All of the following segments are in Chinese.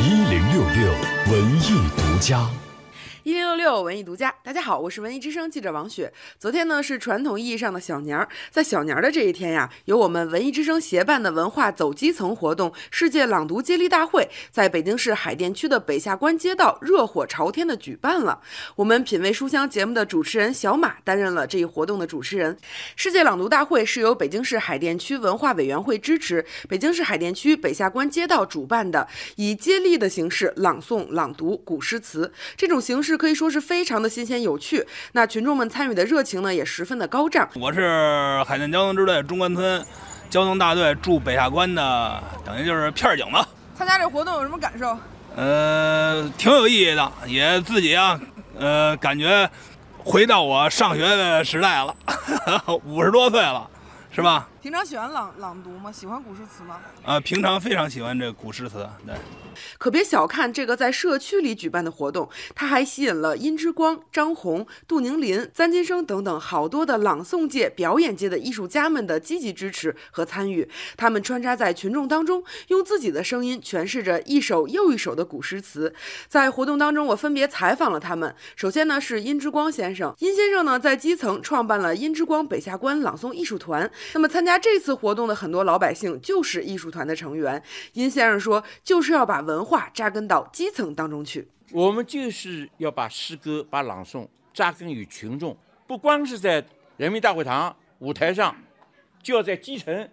一零六六文艺独家。一零六六文艺独家，大家好，我是文艺之声记者王雪。昨天呢是传统意义上的小年儿，在小年儿的这一天呀，由我们文艺之声协办的文化走基层活动——世界朗读接力大会，在北京市海淀区的北下关街道热火朝天的举办了。我们品味书香节目的主持人小马担任了这一活动的主持人。世界朗读大会是由北京市海淀区文化委员会支持，北京市海淀区北下关街道主办的，以接力的形式朗诵、朗读古诗词，这种形式。可以说是非常的新鲜有趣，那群众们参与的热情呢也十分的高涨。我是海淀交通支队中关村交通大队驻北下关的，等于就是片警吧。参加这活动有什么感受？呃，挺有意义的，也自己啊，呃，感觉回到我上学的时代了，五十多岁了。是吧？平常喜欢朗朗读吗？喜欢古诗词吗？啊，平常非常喜欢这古诗词。对，可别小看这个在社区里举办的活动，它还吸引了殷之光、张红、杜宁林、詹金生等等好多的朗诵界、表演界的艺术家们的积极支持和参与。他们穿插在群众当中，用自己的声音诠释着一首又一首的古诗词。在活动当中，我分别采访了他们。首先呢是殷之光先生，殷先生呢在基层创办了殷之光北下关朗诵艺术团。那么参加这次活动的很多老百姓就是艺术团的成员。殷先生说，就是要把文化扎根到基层当中去。我们就是要把诗歌、把朗诵扎根于群众，不光是在人民大会堂舞台上，就要在基层，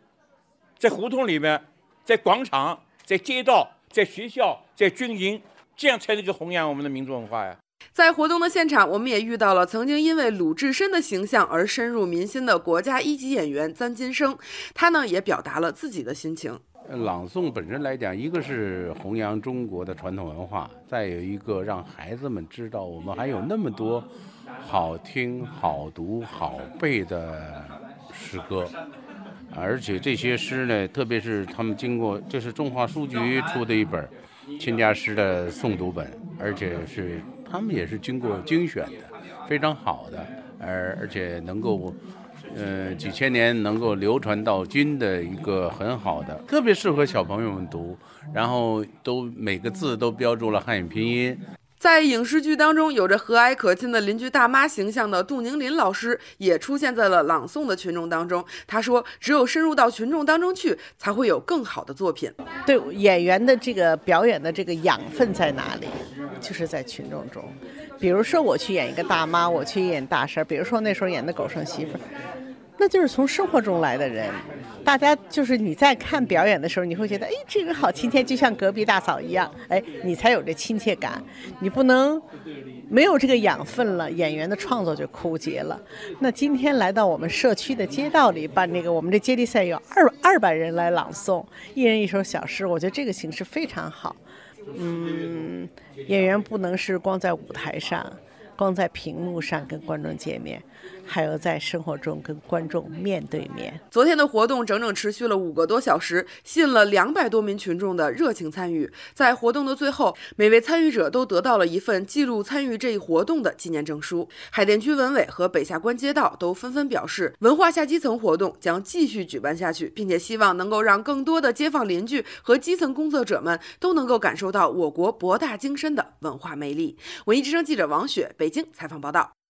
在胡同里面，在广场、在街道、在学校、在军营，这样才能够弘扬我们的民族文化呀。在活动的现场，我们也遇到了曾经因为鲁智深的形象而深入民心的国家一级演员詹金生，他呢也表达了自己的心情。朗诵本身来讲，一个是弘扬中国的传统文化，再有一个让孩子们知道我们还有那么多好听、好读、好背的诗歌，而且这些诗呢，特别是他们经过，这是中华书局出的一本亲家诗的诵读本，而且是。他们也是经过精选的，非常好的，而而且能够，呃，几千年能够流传到今的一个很好的，特别适合小朋友们读，然后都每个字都标注了汉语拼音。在影视剧当中，有着和蔼可亲的邻居大妈形象的杜宁林老师，也出现在了朗诵的群众当中。他说：“只有深入到群众当中去，才会有更好的作品。”对演员的这个表演的这个养分在哪里？就是在群众中。比如说，我去演一个大妈，我去演大婶儿。比如说那时候演的狗剩媳妇儿。那就是从生活中来的人，大家就是你在看表演的时候，你会觉得，哎，这人好亲切，就像隔壁大嫂一样，哎，你才有这亲切感。你不能没有这个养分了，演员的创作就枯竭了。那今天来到我们社区的街道里办这个，我们这接力赛有二二百人来朗诵，一人一首小诗，我觉得这个形式非常好。嗯，演员不能是光在舞台上。光在屏幕上跟观众见面，还有在生活中跟观众面对面。昨天的活动整整持续了五个多小时，吸引了两百多名群众的热情参与。在活动的最后，每位参与者都得到了一份记录参与这一活动的纪念证书。海淀区文委和北下关街道都纷纷表示，文化下基层活动将继续举办下去，并且希望能够让更多的街坊邻居和基层工作者们都能够感受到我国博大精深的文化魅力。文艺之声记者王雪。北京采访报道。